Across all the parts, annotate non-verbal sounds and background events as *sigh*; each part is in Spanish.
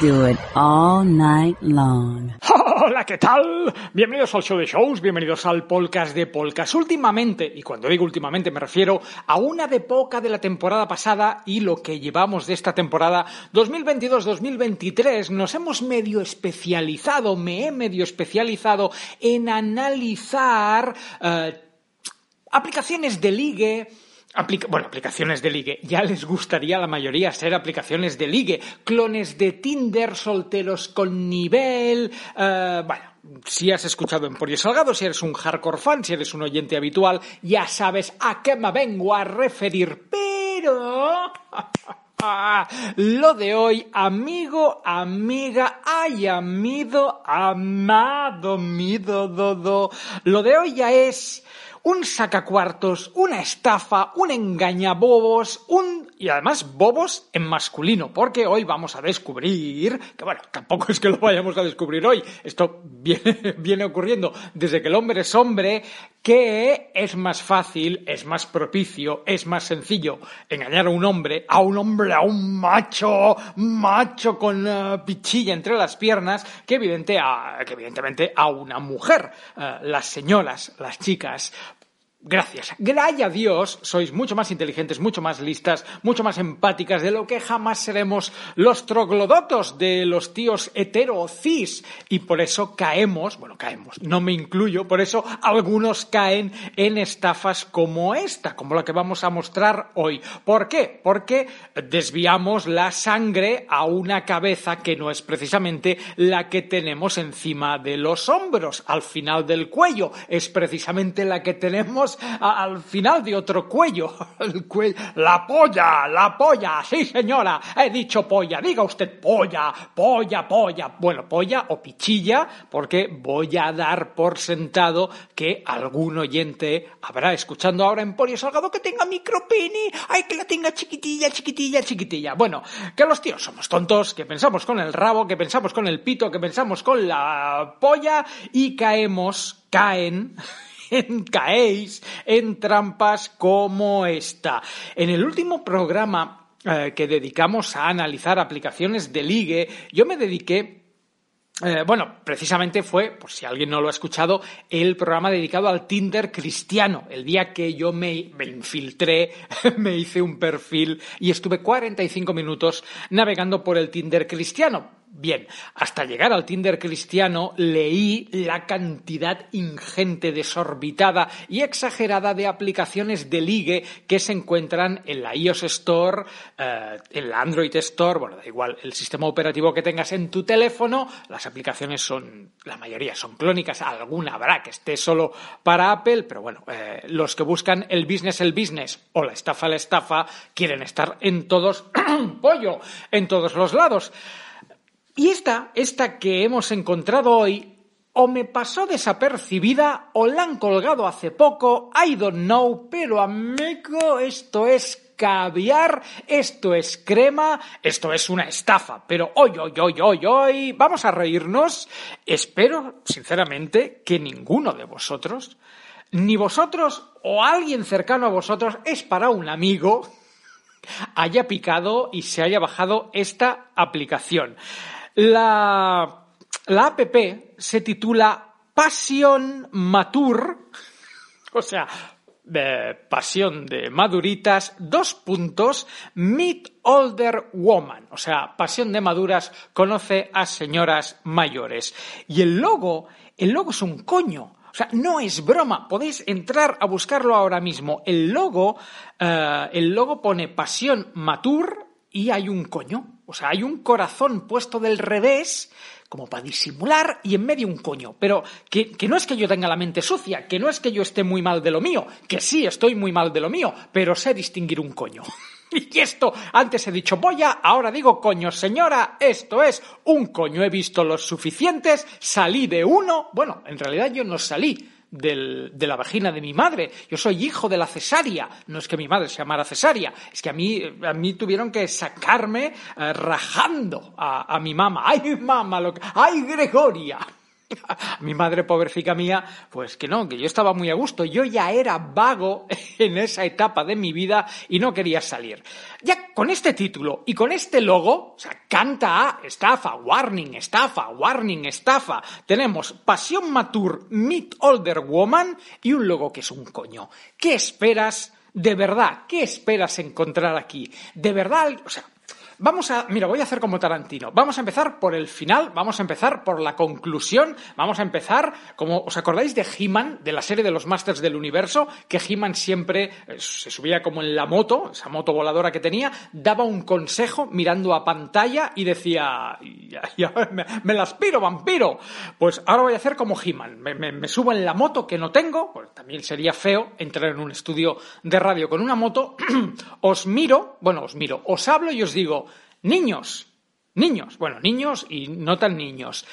Do it all night long. Hola, ¿qué tal? Bienvenidos al show de shows, bienvenidos al podcast de Polkas. Últimamente, y cuando digo últimamente me refiero a una de poca de la temporada pasada y lo que llevamos de esta temporada 2022-2023, nos hemos medio especializado, me he medio especializado en analizar eh, aplicaciones de ligue, bueno, aplicaciones de ligue. Ya les gustaría a la mayoría ser aplicaciones de ligue. Clones de Tinder, solteros con nivel. eh, bueno, si has escuchado Emporio Salgado, si eres un hardcore fan, si eres un oyente habitual, ya sabes a qué me vengo a referir. Pero. *laughs* Lo de hoy, amigo, amiga, ay, amido, amado, mido, dodo. Lo de hoy ya es un sacacuartos, una estafa, un engañabobos, un... y además bobos en masculino, porque hoy vamos a descubrir, que bueno, tampoco es que lo vayamos a descubrir hoy, esto *laughs* viene, ocurriendo desde que el hombre es hombre, que es más fácil, es más propicio, es más sencillo engañar a un hombre, a un hombre, a un macho, macho con eh, pichilla entre las piernas, que evidentemente a una mujer. Eh, las señoras, las chicas, Gracias. Gracias a Dios sois mucho más inteligentes, mucho más listas, mucho más empáticas de lo que jamás seremos los troglodotos de los tíos hetero o cis. Y por eso caemos, bueno, caemos, no me incluyo, por eso algunos caen en estafas como esta, como la que vamos a mostrar hoy. ¿Por qué? Porque desviamos la sangre a una cabeza que no es precisamente la que tenemos encima de los hombros, al final del cuello. Es precisamente la que tenemos al final de otro cuello. *laughs* El cuello. La polla, la polla. Sí, señora. He dicho polla. Diga usted polla, polla, polla. Bueno, polla o pichilla, porque voy a dar por sentado que algún oyente habrá escuchando ahora Emporio Salgado que tenga micropene. Ay, que la tenga chiquitilla, chiquitilla, chiquitilla. Bueno, que los tíos somos tontos, que pensamos con el rabo, que pensamos con el pito, que pensamos con la polla y caemos, caen en *laughs* caéis en trampas como esta. En el último programa eh, que dedicamos a analizar aplicaciones de ligue, yo me dediqué eh, bueno, precisamente fue, por si alguien no lo ha escuchado, el programa dedicado al Tinder cristiano. El día que yo me, infiltré, *laughs* me hice un perfil y estuve 45 minutos navegando por el Tinder cristiano. Bien, hasta llegar al Tinder cristiano leí la cantidad ingente, desorbitada y exagerada de aplicaciones de ligue que se encuentran en la iOS Store, eh, en la Android Store, bueno, da igual el sistema operativo que tengas en tu teléfono, las aplicaciones son, la mayoría son clónicas, alguna habrá que esté solo para Apple, pero bueno, eh, los que buscan el business, el business o la estafa, la estafa, quieren estar en todos, *clears throat* pollo, en todos los lados. Y esta, esta que hemos encontrado hoy, o me pasó desapercibida o la han colgado hace poco, I don't know, pero amigo, esto es caviar, esto es crema, esto es una estafa. Pero hoy, hoy, hoy, hoy, hoy, vamos a reírnos. Espero, sinceramente, que ninguno de vosotros, ni vosotros o alguien cercano a vosotros, es para un amigo, *laughs* haya picado y se haya bajado esta aplicación. La, la app se titula Passion Mature, o sea, pasión de maduritas, dos puntos, Meet Older Woman, o sea, pasión de maduras, conoce a señoras mayores. Y el logo, el logo es un coño. O sea, no es broma. Podéis entrar a buscarlo ahora mismo. El logo, eh, el logo pone pasión mature y hay un coño. O sea, hay un corazón puesto del revés como para disimular y en medio un coño. Pero que, que, no es que yo tenga la mente sucia, que no es que yo esté muy mal de lo mío, que sí estoy muy mal de lo mío, pero sé distinguir un coño. *laughs* Y esto, antes he dicho boya, ahora digo coño, señora, esto es un coño, he visto los suficientes, salí de uno, bueno, en realidad yo no salí, del, de la vagina de mi madre. Yo soy hijo de la cesárea. No es que mi madre se llamara cesárea, es que a mí, a mí tuvieron que sacarme eh, rajando a, a, mi mamá. ¡Ay, mamá! Lo que... ¡Ay, Gregoria! *laughs* Mi madre, pobrecita mía, pues que no, que yo estaba muy a gusto. Yo ya era vago *laughs* en esa etapa de mi vida y no quería salir. Ya con este título y con este logo, o sea, canta a estafa, warning, estafa, warning, estafa. Tenemos Pasión Mature, Meet Older Woman y un logo que es un coño. ¿Qué esperas? De verdad, ¿qué esperas encontrar aquí? De verdad, o sea, Vamos a, mira, voy a hacer como Tarantino. Vamos a empezar por el final, vamos a empezar por la conclusión, vamos a empezar, como os acordáis de He-Man, de la serie de los Masters del Universo, que He-Man siempre eh, se subía como en la moto, esa moto voladora que tenía, daba un consejo mirando a pantalla y decía, *laughs* me, me la aspiro, vampiro. Pues ahora voy a hacer como He-Man, me, me, me, subo en la moto que no tengo, pues también sería feo entrar en un estudio de radio con una moto, *clears throat* os miro, bueno, os miro, os hablo y os digo, Niños, niños, bueno, niños y no tan niños.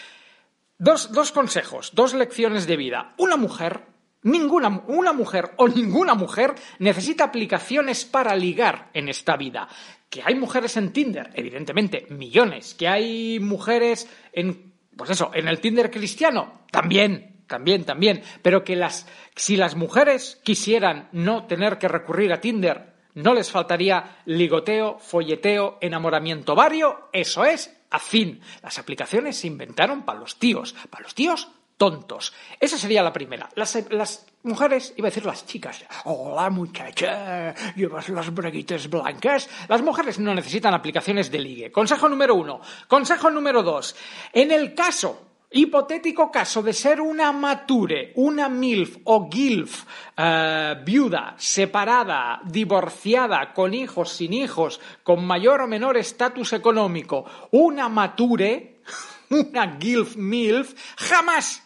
Dos, dos consejos, dos lecciones de vida. Una mujer, ninguna, una mujer o ninguna mujer necesita aplicaciones para ligar en esta vida. Que hay mujeres en Tinder, evidentemente, millones. Que hay mujeres en, pues eso, en el Tinder cristiano, también, también, también. Pero que las, si las mujeres quisieran no tener que recurrir a Tinder no les faltaría ligoteo, folleteo, enamoramiento vario, eso es, a fin. Las aplicaciones se inventaron para los tíos, para los tíos tontos. Esa sería la primera. Las, las, mujeres, iba a decir las chicas. Hola muchacha, llevas las braguitas blancas. Las mujeres no necesitan aplicaciones de ligue. Consejo número uno. Consejo número dos. En el caso Hipotético caso de ser una mature, una MILF o GILF, eh, viuda, separada, divorciada, con hijos, sin hijos, con mayor o menor estatus económico, una mature, *laughs* una GILF MILF, jamás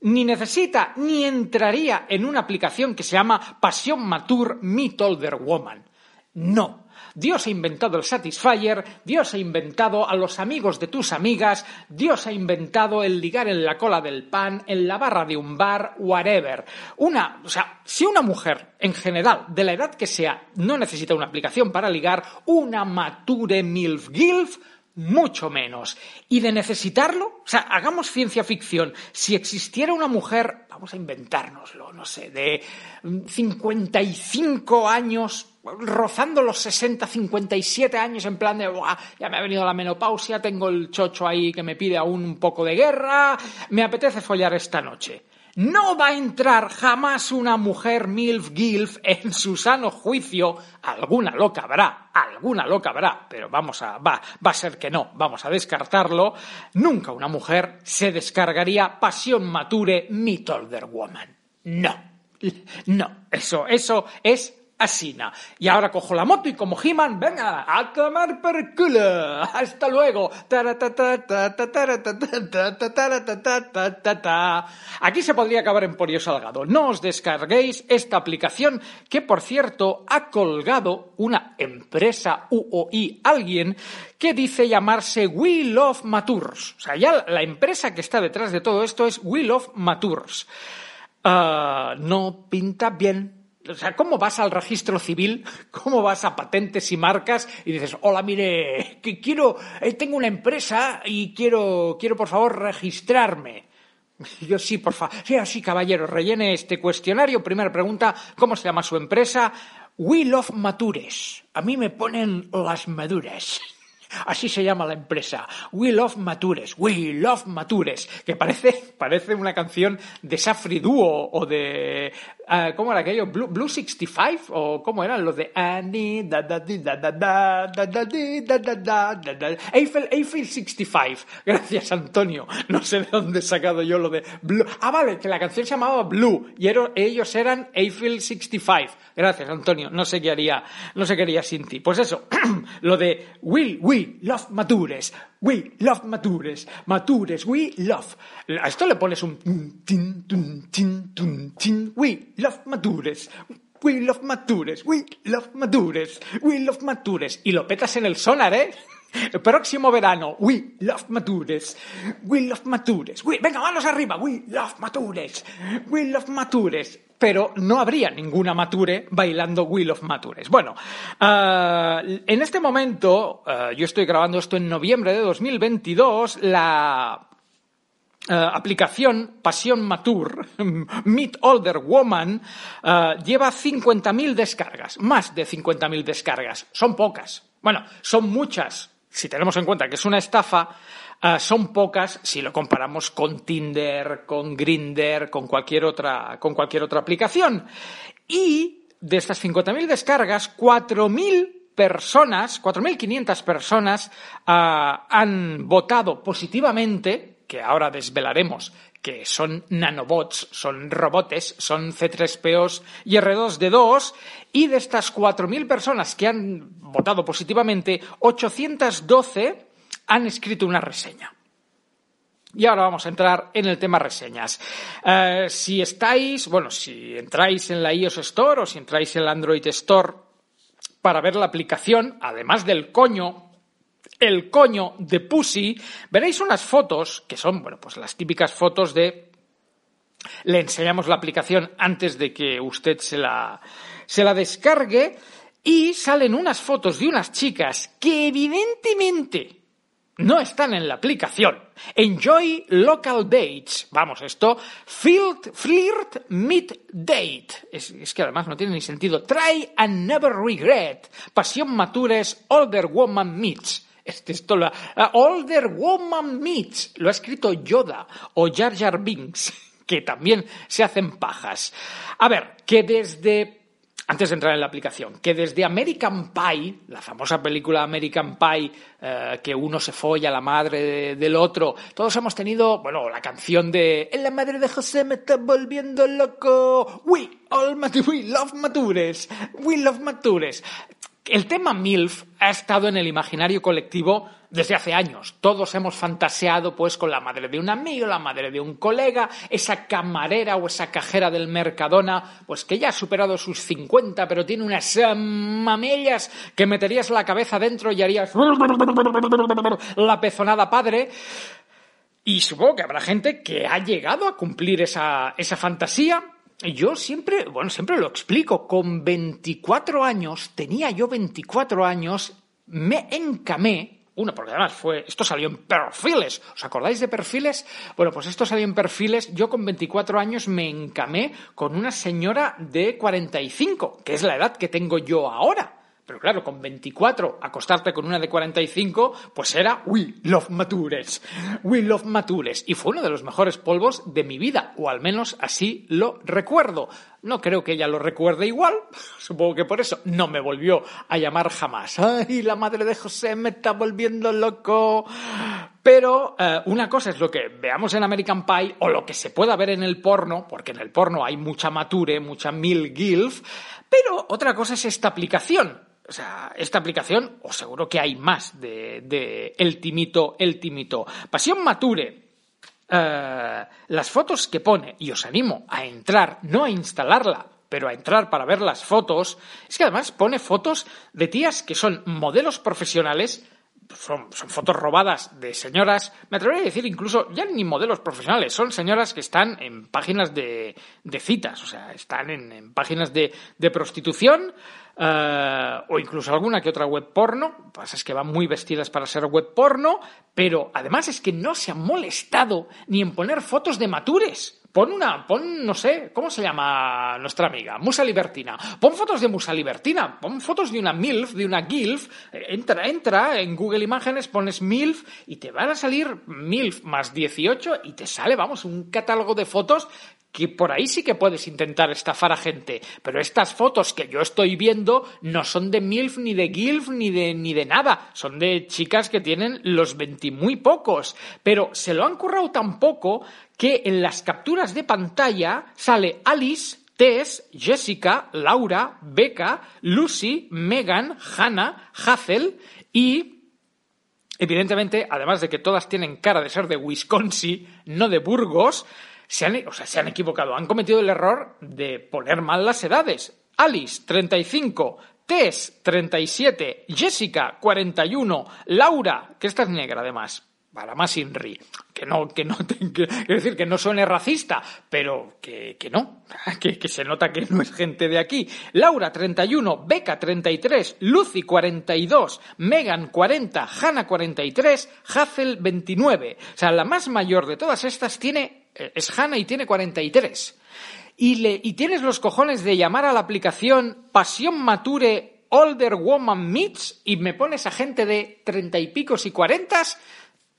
ni necesita ni entraría en una aplicación que se llama Pasión Mature Meet Older Woman. No. Dios ha inventado el Satisfyer, Dios ha inventado a los amigos de tus amigas, Dios ha inventado el ligar en la cola del pan, en la barra de un bar, whatever. Una, o sea, si una mujer, en general, de la edad que sea, no necesita una aplicación para ligar, una mature milf gilf, mucho menos. Y de necesitarlo, o sea, hagamos ciencia ficción. Si existiera una mujer, vamos a inventárnoslo, no sé, de 55 años, rozando los 60, 57 años en plan de, ya me ha venido la menopausia, tengo el chocho ahí que me pide aún un poco de guerra, me apetece follar esta noche. No va a entrar jamás una mujer MILF GILF en su sano juicio. Alguna loca habrá, alguna loca habrá, pero vamos a, va, va a ser que no, vamos a descartarlo. Nunca una mujer se descargaría Pasión Mature Meet Older Woman. No, no, eso, eso es Asina. Y ahora cojo la moto y como He-Man, venga, a tomar per culo. Hasta luego. Aquí se podría acabar en Porio Salgado. No os descarguéis esta aplicación que, por cierto, ha colgado una empresa UOI, alguien que dice llamarse We Love Matures. O sea, ya la empresa que está detrás de todo esto es We Love Matures. Uh, no pinta bien o sea, ¿cómo vas al registro civil? *laughs* ¿Cómo vas a patentes y marcas y dices, hola, mire, que quiero, eh, tengo una empresa y quiero, quiero por favor registrarme? Yo sí, por favor. Sí, sí, caballero, rellene este cuestionario. Primera pregunta, ¿cómo se llama su empresa? We Love Matures. A mí me ponen las maduras. *laughs* Así se llama la empresa. We Love Matures. We Love Matures. Que parece, *laughs* parece una canción de Safri Duo o de. Uh, ¿Cómo era aquello? Blue, Blue 65? ¿O cómo eran los de. Eiffel, Eiffel 65. *laughs* Gracias, Antonio. No sé de dónde he sacado yo lo de Blue. Ah, vale, que la canción se llamaba Blue y ellos eran Eiffel 65. Gracias, Antonio. No sé qué haría, no sé qué haría sin ti. Pues eso, *clears throat* lo de We, We love matures. We love matures. Matures, we love. A esto le pones un tin, tun, tin, tun, tin. We love matures. We love matures. We love matures. We love matures. Y lo petas en el sonar, ¿eh? El próximo verano, we love matures. We love matures. We, venga, manos arriba. We love matures. We love matures. Pero no habría ninguna mature bailando We Love Matures. Bueno, ah, en este momento, ah, yo estoy grabando esto en noviembre de 2022, la ah, aplicación Pasión Mature, *laughs* Meet Older Woman, lleva 50.000 descargas, más de 50.000 descargas. Son pocas. Bueno, son muchas, si tenemos en cuenta que es una estafa, Ah, son pocas si lo comparamos con Tinder, con Grinder, con cualquier otra, con cualquier otra aplicación. Y de estas 50.000 descargas, 4.000 personas, 4.500 personas han votado positivamente, que ahora desvelaremos que son nanobots, son robotes, son C3POs y R2D2, y de estas 4.000 personas que han votado positivamente, 812 han escrito una reseña. Y ahora vamos a entrar en el tema reseñas. Eh, si estáis, bueno, si entráis en la iOS Store o si entráis en la Android Store para ver la aplicación, además del coño, el coño de Pussy, veréis unas fotos que son, bueno, pues las típicas fotos de le enseñamos la aplicación antes de que usted se la, se la descargue y salen unas fotos de unas chicas que evidentemente no están en la aplicación. Enjoy local dates. Vamos, esto, field, flirt, meet, date. Es, que además no tiene ni sentido. Try and never regret. Pasión matures, older woman meets. Este, esto lo, older woman meets. Lo ha escrito Yoda o Jar Jar Binks, *laughs* que también se hacen pajas. A ver, que desde antes de entrar en la aplicación, que desde American Pie, la famosa película American Pie, eh, que uno se folla la madre del otro, todos hemos tenido, bueno, la canción de La madre de José me está volviendo loco. We all we love matures. We love matures. El tema MILF ha estado en el imaginario colectivo desde hace años. Todos hemos fantaseado pues con la madre de un amigo, la madre de un colega, esa camarera o esa cajera del Mercadona, pues que ya ha superado sus 50, pero tiene unas mamellas que meterías la cabeza dentro y harías la pezonada padre. Y supongo que habrá gente que ha llegado a cumplir esa, esa fantasía yo siempre, bueno, siempre lo explico, con 24 años, tenía yo 24 años, me encamé, uno, porque además fue, esto salió en perfiles, ¿os acordáis de perfiles? Bueno, pues esto salió en perfiles, yo con 24 años me encamé con una señora de 45, que es la edad que tengo yo ahora. Pero claro, con 24 acostarte con una de 45, pues era We Love Matures. We Love Matures. Y fue uno de los mejores polvos de mi vida, o al menos así lo recuerdo. No creo que ella lo recuerde igual, *laughs* supongo que por eso no me volvió a llamar jamás. ¡Ay, la madre de José me está volviendo loco! Pero eh, una cosa es lo que veamos en American Pie o lo que se pueda ver en el porno, porque en el porno hay mucha mature, mucha mil gilf, pero otra cosa es esta aplicación o sea, esta aplicación, o seguro que hay más de, El Timito, El Timito. Pasión Mature. Eh, las fotos que pone, y os animo a entrar, no a instalarla, pero a entrar para ver las fotos, es que además pone fotos de tías que son modelos profesionales, son, fotos robadas de señoras, me atrevería a decir incluso ya ni modelos profesionales, son señoras que están en páginas de, citas, o sea, están en, páginas de, de prostitución, eh, o incluso alguna que otra web porno. Lo que pasa es que van muy vestidas para ser web porno, pero además es que no se han molestado ni en poner fotos de matures. Pon una, pon, no sé, ¿cómo se llama nuestra amiga? Musa Libertina. Pon fotos de Musa Libertina, pon fotos de una MILF, de una GILF. Entra, entra en Google Imágenes, pones MILF y te van a salir MILF más 18 y te sale, vamos, un catálogo de fotos que por ahí sí que puedes intentar estafar a gente, pero estas fotos que yo estoy viendo no son de MILF, ni de GILF, ni de, ni de nada, son de chicas que tienen los 20 muy pocos, pero se lo han currado tan poco que en las capturas de pantalla sale Alice, Tess, Jessica, Laura, Becca, Lucy, Megan, Hannah, Hazel y Evidentemente, además de que todas tienen cara de ser de Wisconsin, no de Burgos, se han, o sea, se han equivocado, han cometido el error de poner mal las edades. Alice, 35, Tess, 37, Jessica, 41, Laura, que esta es negra además, para más Inri, que no, que no, que, decir, que no suene racista, pero que, que no, *laughs* que, que, se nota que no es gente de aquí. Laura, 31, Beca, 33, Lucy, 42, Megan, 40, Hannah, 43, Hazel, 29. O sea, la más mayor de todas estas tiene, es Hannah y tiene 43. Y, le, y tienes los cojones de llamar a la aplicación Pasión Mature Older Woman Meets y me pones a gente de treinta y picos y cuarentas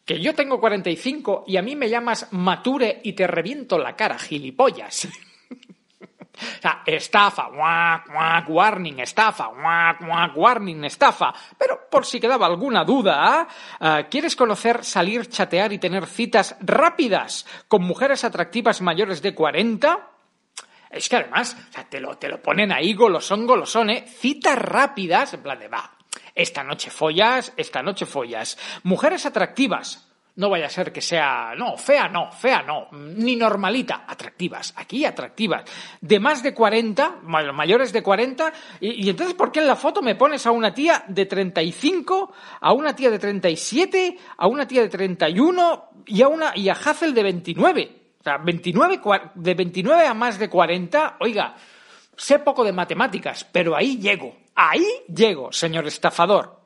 que yo tengo 45 y a mí me llamas mature y te reviento la cara, gilipollas. *laughs* o sea, estafa, guac, guac, warning, estafa, guac, guac, warning, estafa. Pero por si quedaba alguna duda, ¿eh? ¿quieres conocer, salir, chatear y tener citas rápidas con mujeres atractivas mayores de 40? Es que además, o sea, te lo, te lo ponen ahí golosón, golosón, ¿eh? Citas rápidas, en plan de, va, esta noche follas, esta noche follas. Mujeres atractivas. No vaya a ser que sea, no, fea no, fea no, ni normalita, atractivas, aquí atractivas. De más de 40, mayores de 40, y, y, entonces, ¿por qué en la foto me pones a una tía de 35, a una tía de 37, a una tía de 31 y a una, y a Hazel de 29? O sea, 29, de 29 a más de 40, oiga, sé poco de matemáticas, pero ahí llego. Ahí llego, señor estafador.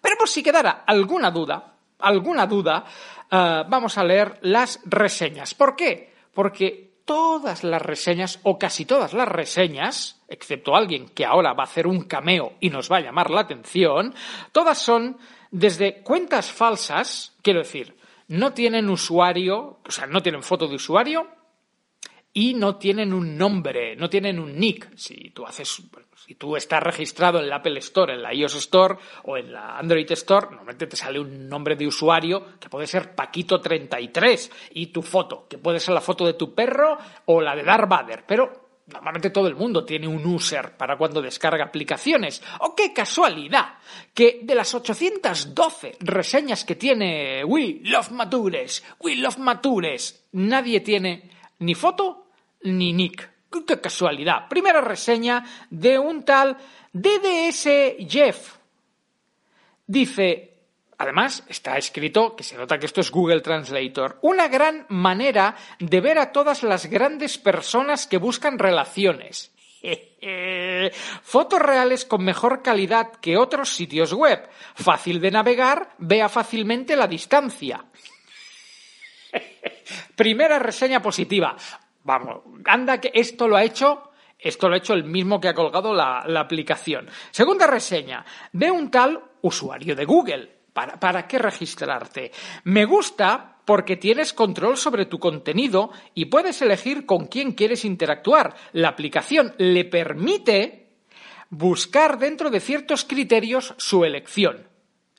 Pero por si quedara alguna duda, alguna duda, uh, vamos a leer las reseñas. ¿Por qué? Porque todas las reseñas, o casi todas las reseñas, excepto alguien que ahora va a hacer un cameo y nos va a llamar la atención, todas son desde cuentas falsas, quiero decir, no tienen usuario, o sea, no tienen foto de usuario y no tienen un nombre, no tienen un nick. Si tú haces si tú estás registrado en la Apple Store, en la iOS Store o en la Android Store, normalmente te sale un nombre de usuario que puede ser Paquito33 y tu foto, que puede ser la foto de tu perro o la de Darth Vader, pero Normalmente todo el mundo tiene un user para cuando descarga aplicaciones. ¡Oh, qué casualidad! Que de las 812 reseñas que tiene We Love Matures, We Love Matures, nadie tiene ni foto ni nick. ¡Qué casualidad! Primera reseña de un tal DDS Jeff. Dice, además está escrito, que se nota que esto es Google Translator, una gran manera de ver a todas las grandes personas que buscan relaciones. *laughs* Fotos reales con mejor calidad que otros sitios web. Fácil de navegar, vea fácilmente la distancia. Primera reseña positiva. Vamos, anda que esto lo ha hecho, esto lo ha hecho el mismo que ha colgado la, aplicación. Segunda reseña, de un tal usuario de Google. ¿Para, ¿Para qué registrarte? Me gusta porque tienes control sobre tu contenido y puedes elegir con quién quieres interactuar. La aplicación le permite buscar dentro de ciertos criterios su elección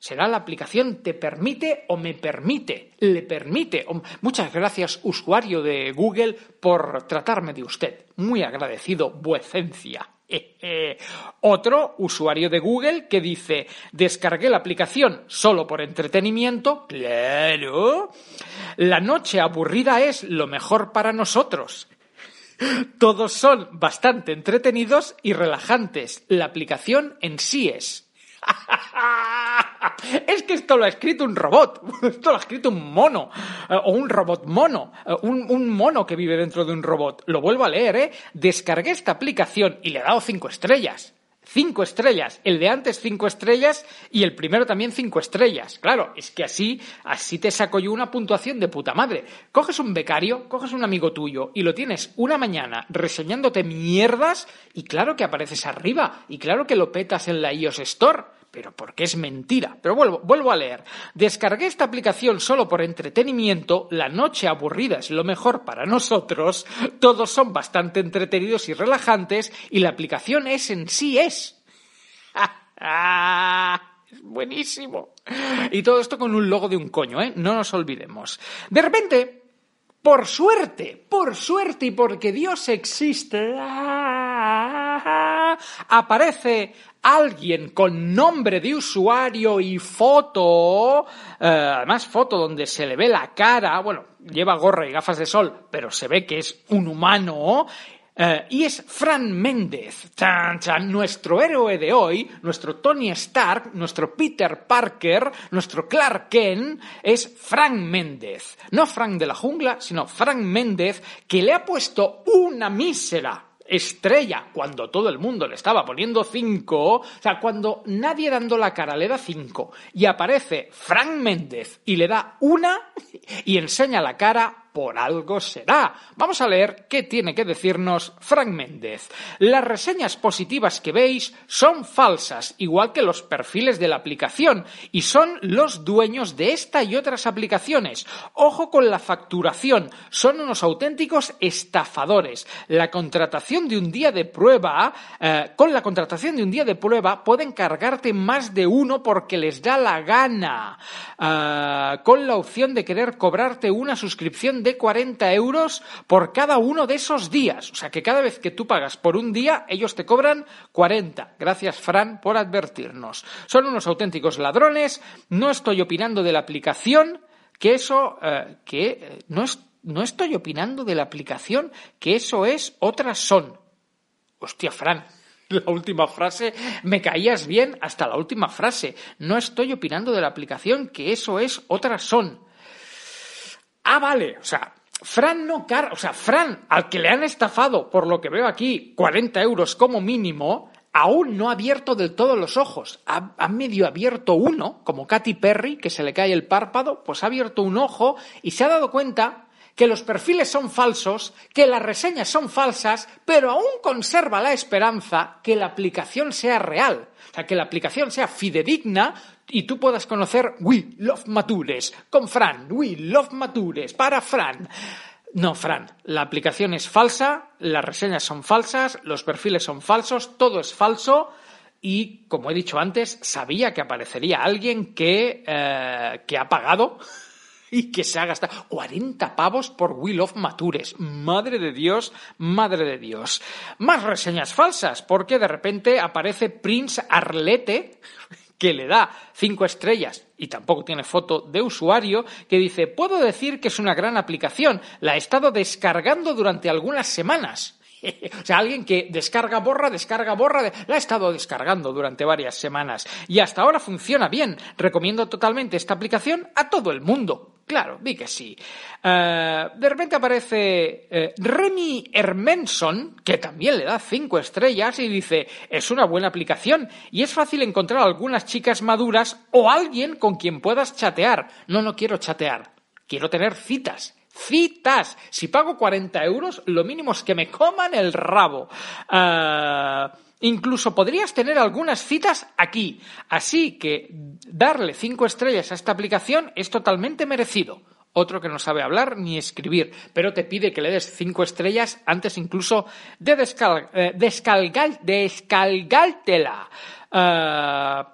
será la aplicación te permite o me permite, le permite. Muchas gracias, usuario de Google, por tratarme de usted. Muy agradecido, vuecencia. *laughs* Otro usuario de Google que dice, descargué la aplicación solo por entretenimiento. Claro. La noche aburrida es lo mejor para nosotros. Todos son bastante entretenidos y relajantes. La aplicación en sí es. *laughs* Es que esto lo ha escrito un robot, *laughs* esto lo ha escrito un mono, eh, o un robot mono, eh, un, un, mono que vive dentro de un robot. Lo vuelvo a leer, ¿eh? Descargué esta aplicación y le he dado cinco estrellas. Cinco estrellas. El de antes cinco estrellas y el primero también cinco estrellas. Claro, es que así, así te saco yo una puntuación de puta madre. Coges un becario, coges un amigo tuyo y lo tienes una mañana reseñándote mierdas y claro que apareces arriba y claro que lo petas en la iOS Store pero porque es mentira. Pero vuelvo, vuelvo a leer. Descargué esta aplicación solo por entretenimiento, la noche aburrida es lo mejor para nosotros, todos son bastante entretenidos y relajantes y la aplicación es en sí es. *laughs* buenísimo. Y todo esto con un logo de un coño, ¿eh? No nos olvidemos. De repente, por suerte, por suerte y porque Dios existe, *laughs* aparece alguien con nombre de usuario y foto, eh, además foto donde se le ve la cara, bueno, lleva gorra y gafas de sol, pero se ve que es un humano, eh, y es Fran Méndez, nuestro héroe de hoy, nuestro Tony Stark, nuestro Peter Parker, nuestro Clark Kent, es Frank Méndez. No Frank de la jungla, sino Frank Méndez, que le ha puesto una mísera estrella cuando todo el mundo le estaba poniendo cinco, o sea, cuando nadie dando la cara le da cinco y aparece Frank Méndez y le da una y enseña la cara por algo será. Vamos a leer qué tiene que decirnos Frank Méndez. Las reseñas positivas que veis son falsas, igual que los perfiles de la aplicación, y son los dueños de esta y otras aplicaciones. Ojo con la facturación, son unos auténticos estafadores. La contratación de un día de prueba, eh, con la contratación de un día de prueba pueden cargarte más de uno porque les da la gana, eh, con la opción de querer cobrarte una suscripción de 40 euros por cada uno de esos días. O sea que cada vez que tú pagas por un día, ellos te cobran 40. Gracias, Fran, por advertirnos. Son unos auténticos ladrones. No estoy opinando de la aplicación, que eso, eh, que eh, no, no estoy opinando de la aplicación, que eso es otras son. Hostia, Fran, *laughs* la última frase, me caías bien hasta la última frase. No estoy opinando de la aplicación, que eso es otras son. Ah, vale, o sea, Fran no car, o sea, Fran, al que le han estafado, por lo que veo aquí, 40 euros como mínimo, aún no ha abierto del todo los ojos. Ha, ha, medio abierto uno, como Katy Perry, que se le cae el párpado, pues ha abierto un ojo y se ha dado cuenta que los perfiles son falsos, que las reseñas son falsas, pero aún conserva la esperanza que la aplicación sea real, o sea, que la aplicación sea fidedigna y tú puedas conocer We Love Matures con Fran, We Love Matures para Fran. No, Fran, la aplicación es falsa, las reseñas son falsas, los perfiles son falsos, todo es falso y, como he dicho antes, sabía que aparecería alguien que, eh, que ha pagado y que se ha gastado 40 pavos por Will of Matures. Madre de Dios, madre de Dios. Más reseñas falsas, porque de repente aparece Prince Arlete que le da cinco estrellas y tampoco tiene foto de usuario, que dice, puedo decir que es una gran aplicación, la he estado descargando durante algunas semanas. *laughs* O sea, alguien que descarga, borra, descarga, borra, la ha estado descargando durante varias semanas y hasta ahora funciona bien. Recomiendo totalmente esta aplicación a todo el mundo. Claro, di que sí. Uh, de repente aparece uh, Remy Hermenson, que también le da cinco estrellas y dice, es una buena aplicación y es fácil encontrar algunas chicas maduras o alguien con quien puedas chatear. No, no quiero chatear, quiero tener citas citas. Si pago 40 euros, lo mínimo es que me coman el rabo. Uh, incluso podrías tener algunas citas aquí. Así que darle 5 estrellas a esta aplicación es totalmente merecido. Otro que no sabe hablar ni escribir, pero te pide que le des 5 estrellas antes incluso de descal eh. Uh,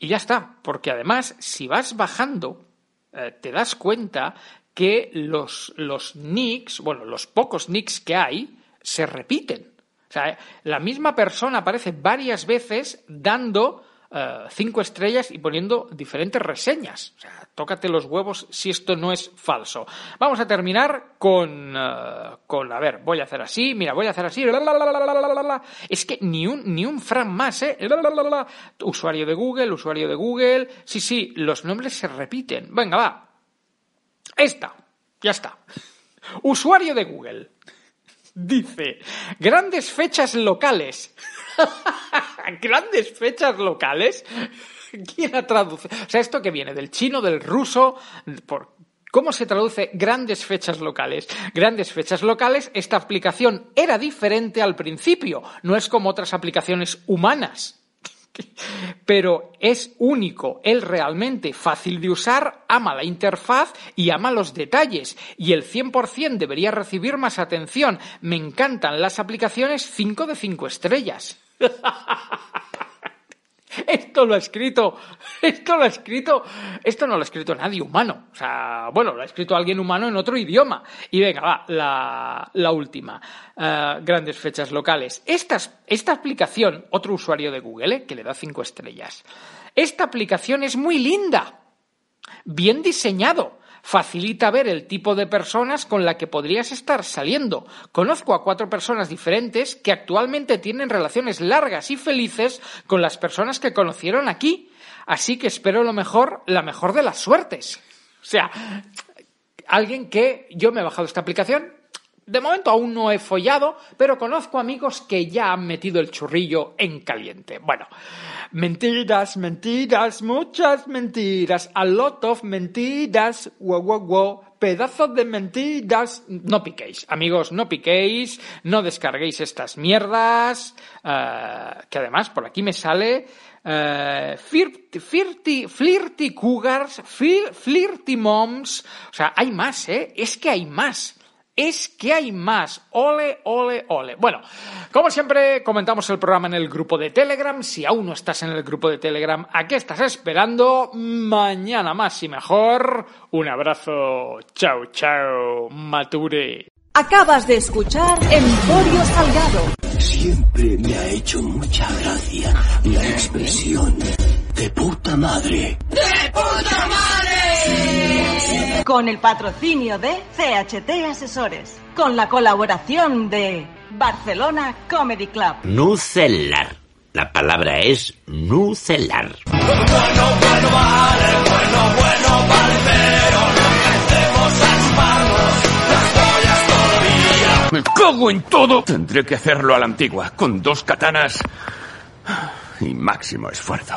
y ya está, porque además, si vas bajando, eh, te das cuenta que los, los nicks, bueno, los pocos nicks que hay, se repiten. O sea, la misma persona aparece varias veces dando uh, cinco estrellas y poniendo diferentes reseñas. O sea, tócate los huevos si esto no es falso. Vamos a terminar con, uh, con a ver, voy a hacer así, mira, voy a hacer así. Es que ni un, ni un fran más, ¿eh? Usuario de Google, usuario de Google. Sí, sí, los nombres se repiten. Venga, va, esta, ya está. *laughs* Usuario de Google. Dice, grandes fechas locales. *laughs* ¿Grandes fechas locales? ¿Quién ha traducido? O sea, esto que viene del chino, del ruso, por, ¿Cómo se traduce grandes fechas locales? Grandes fechas locales, esta aplicación era diferente al principio, no es como otras aplicaciones humanas *laughs* pero es único, es realmente fácil de usar, ama la interfaz y ama los detalles, y el 100% debería recibir más atención. Me encantan las aplicaciones 5 de 5 estrellas. *laughs* esto lo ha escrito, esto lo ha escrito, esto no lo ha escrito nadie humano. O sea, bueno, lo ha escrito alguien humano en otro idioma. Y venga, va, la, la última. Eh, grandes fechas locales. Esta, esta aplicación, otro usuario de Google, eh, que le da cinco estrellas. Esta aplicación es muy linda, bien diseñado facilita ver el tipo de personas con la que podrías estar saliendo. Conozco a cuatro personas diferentes que actualmente tienen relaciones largas y felices con las personas que conocieron aquí. Así que espero lo mejor, la mejor de las suertes. O sea, alguien que yo me he bajado esta aplicación, de momento aún no he follado, pero conozco amigos que ya han metido el churrillo en caliente. Bueno, mentiras, mentiras, muchas mentiras, a lot of mentiras, wow, wow, wow, pedazos de mentiras. No piquéis, amigos, no piquéis, no descarguéis estas mierdas, eh, que además por aquí me sale uh, flirty, flirty, flirty cougars, flirty moms, o sea, hay más, ¿eh? Es que hay más es que hay más. Ole, ole, ole. Bueno, como siempre, comentamos el programa en el grupo de Telegram. Si aún no estás en el grupo de Telegram, ¿a qué estás esperando? Mañana más y mejor. Un abrazo. Chao, chao. Mature. Acabas de escuchar Emporio Salgado. Siempre me ha hecho mucha gracia la expresión de puta madre. ¡De puta madre! Con el patrocinio de CHT Asesores. Con la colaboración de Barcelona Comedy Club. Nucelar. La palabra es nucelar. Me cago en todo. Tendré que hacerlo a la antigua, con dos katanas y máximo esfuerzo.